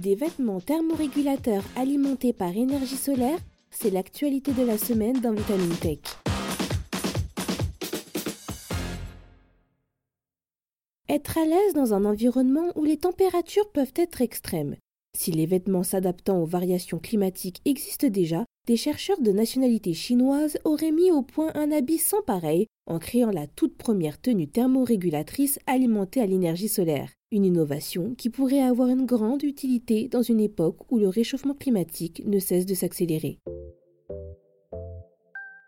Des vêtements thermorégulateurs alimentés par énergie solaire, c'est l'actualité de la semaine dans Vitamine Tech. Être à l'aise dans un environnement où les températures peuvent être extrêmes. Si les vêtements s'adaptant aux variations climatiques existent déjà, des chercheurs de nationalité chinoise auraient mis au point un habit sans pareil en créant la toute première tenue thermorégulatrice alimentée à l'énergie solaire. Une innovation qui pourrait avoir une grande utilité dans une époque où le réchauffement climatique ne cesse de s'accélérer.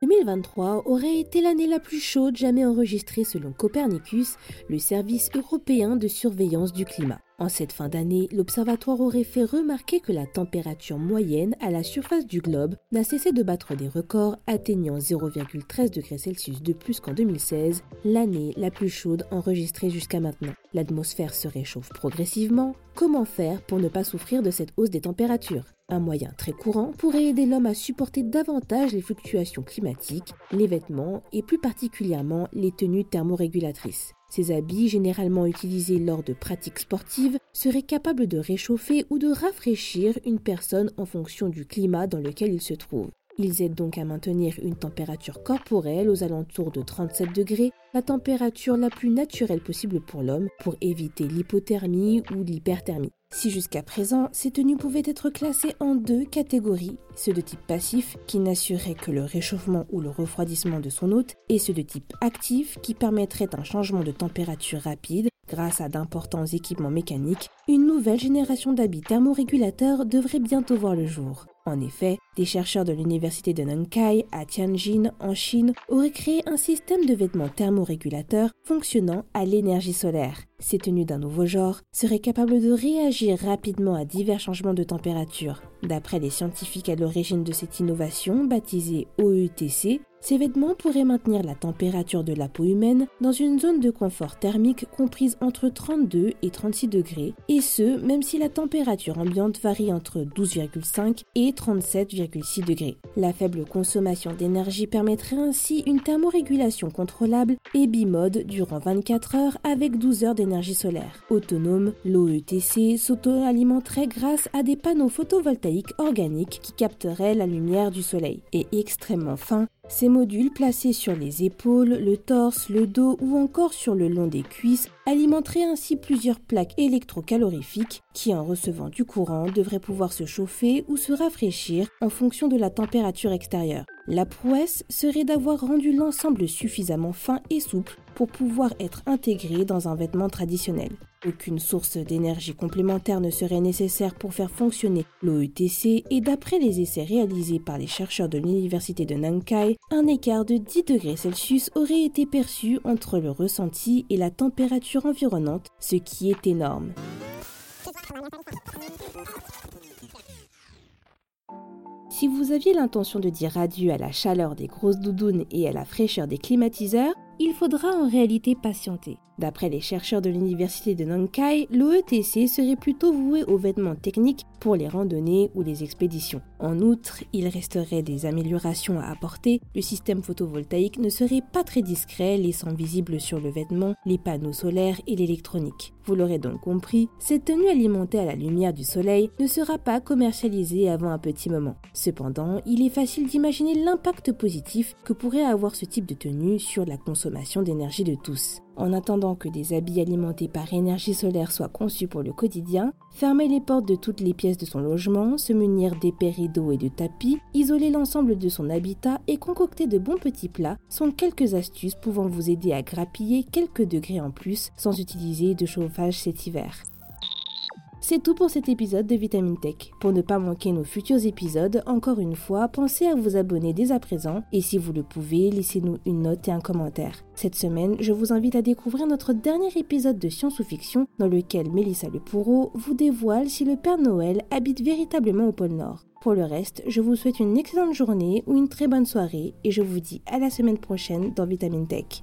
2023 aurait été l'année la plus chaude jamais enregistrée selon Copernicus, le service européen de surveillance du climat. En cette fin d'année, l'observatoire aurait fait remarquer que la température moyenne à la surface du globe n'a cessé de battre des records, atteignant 0,13 degrés Celsius de plus qu'en 2016, l'année la plus chaude enregistrée jusqu'à maintenant. L'atmosphère se réchauffe progressivement. Comment faire pour ne pas souffrir de cette hausse des températures? Un moyen très courant pourrait aider l'homme à supporter davantage les fluctuations climatiques, les vêtements et plus particulièrement les tenues thermorégulatrices. Ces habits, généralement utilisés lors de pratiques sportives, seraient capables de réchauffer ou de rafraîchir une personne en fonction du climat dans lequel il se trouve. Ils aident donc à maintenir une température corporelle aux alentours de 37 degrés, la température la plus naturelle possible pour l'homme, pour éviter l'hypothermie ou l'hyperthermie. Si jusqu'à présent, ces tenues pouvaient être classées en deux catégories, ceux de type passif qui n'assuraient que le réchauffement ou le refroidissement de son hôte, et ceux de type actif qui permettraient un changement de température rapide grâce à d'importants équipements mécaniques, une nouvelle génération d'habits thermorégulateurs devrait bientôt voir le jour. En effet, des chercheurs de l'université de Nankai à Tianjin en Chine auraient créé un système de vêtements thermorégulateurs fonctionnant à l'énergie solaire. Ces tenues d'un nouveau genre seraient capables de réagir rapidement à divers changements de température. D'après les scientifiques à l'origine de cette innovation, baptisée OETC, ces vêtements pourraient maintenir la température de la peau humaine dans une zone de confort thermique comprise entre 32 et 36 degrés, et ce, même si la température ambiante varie entre 12,5 et 37,6 degrés. La faible consommation d'énergie permettrait ainsi une thermorégulation contrôlable et bimode durant 24 heures avec 12 heures d'énergie solaire. Autonome, l'OETC s'auto-alimenterait grâce à des panneaux photovoltaïques organiques qui capteraient la lumière du soleil. Et extrêmement fin, ces modules placés sur les épaules, le torse, le dos ou encore sur le long des cuisses alimenteraient ainsi plusieurs plaques électrocalorifiques qui, en recevant du courant, devraient pouvoir se chauffer ou se rafraîchir en fonction de la température extérieure. La prouesse serait d'avoir rendu l'ensemble suffisamment fin et souple pour pouvoir être intégré dans un vêtement traditionnel. Aucune source d'énergie complémentaire ne serait nécessaire pour faire fonctionner l'OETC et d'après les essais réalisés par les chercheurs de l'université de Nankai, un écart de 10 degrés Celsius aurait été perçu entre le ressenti et la température environnante, ce qui est énorme. Si vous aviez l'intention de dire adieu à la chaleur des grosses doudounes et à la fraîcheur des climatiseurs, il faudra en réalité patienter. D'après les chercheurs de l'université de Nankai, l'OETC serait plutôt voué aux vêtements techniques pour les randonnées ou les expéditions. En outre, il resterait des améliorations à apporter. Le système photovoltaïque ne serait pas très discret, laissant visible sur le vêtement les panneaux solaires et l'électronique. Vous l'aurez donc compris, cette tenue alimentée à la lumière du soleil ne sera pas commercialisée avant un petit moment. Cependant, il est facile d'imaginer l'impact positif que pourrait avoir ce type de tenue sur la consommation d'énergie de tous. En attendant que des habits alimentés par énergie solaire soient conçus pour le quotidien, fermer les portes de toutes les pièces de son logement, se munir d'épais rideaux et de tapis, isoler l'ensemble de son habitat et concocter de bons petits plats sont quelques astuces pouvant vous aider à grappiller quelques degrés en plus sans utiliser de chauffage cet hiver. C'est tout pour cet épisode de Vitamine Tech. Pour ne pas manquer nos futurs épisodes, encore une fois, pensez à vous abonner dès à présent et si vous le pouvez, laissez-nous une note et un commentaire. Cette semaine, je vous invite à découvrir notre dernier épisode de Science ou Fiction dans lequel Mélissa Le Pourreau vous dévoile si le Père Noël habite véritablement au pôle Nord. Pour le reste, je vous souhaite une excellente journée ou une très bonne soirée et je vous dis à la semaine prochaine dans Vitamine Tech.